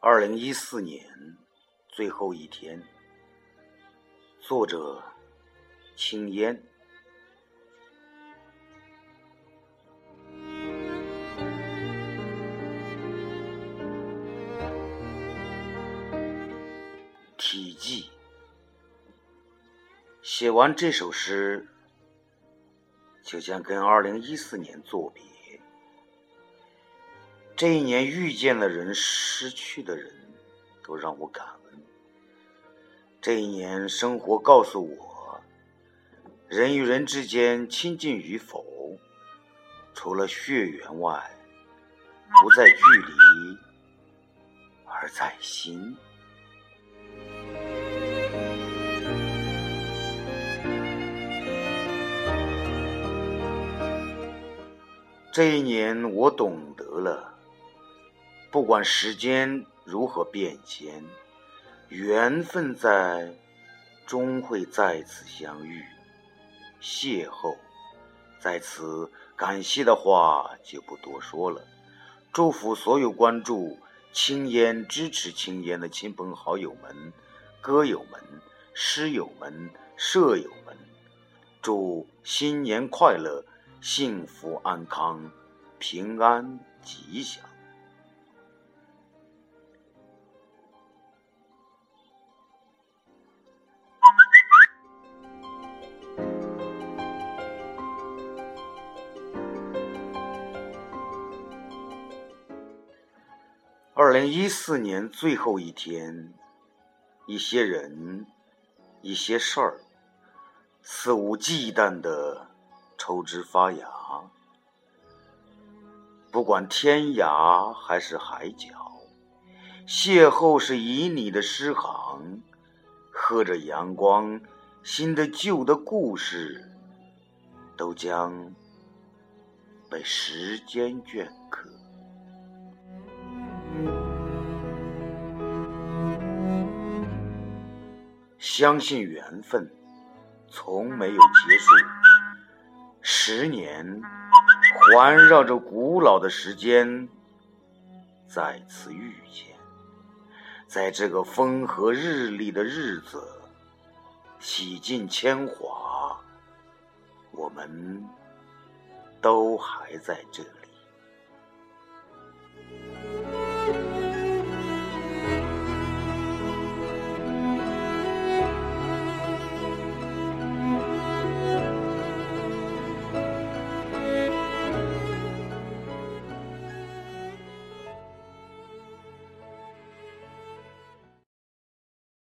二零一四年最后一天，作者：青烟。体记：写完这首诗，就将跟二零一四年作别。这一年遇见的人，失去的人，都让我感恩。这一年，生活告诉我，人与人之间亲近与否，除了血缘外，不在距离，而在心。这一年，我懂得了。不管时间如何变迁，缘分在，终会再次相遇。邂逅，在此感谢的话就不多说了。祝福所有关注青烟、支持青烟的亲朋好友们、歌友们、诗友们、舍友们，祝新年快乐，幸福安康，平安吉祥。二零一四年最后一天，一些人，一些事儿，肆无忌惮的抽枝发芽。不管天涯还是海角，邂逅是旖旎的诗行，喝着阳光，新的旧的故事，都将被时间眷顾相信缘分从没有结束。十年环绕着古老的时间，再次遇见，在这个风和日丽的日子，洗尽铅华，我们都还在这里。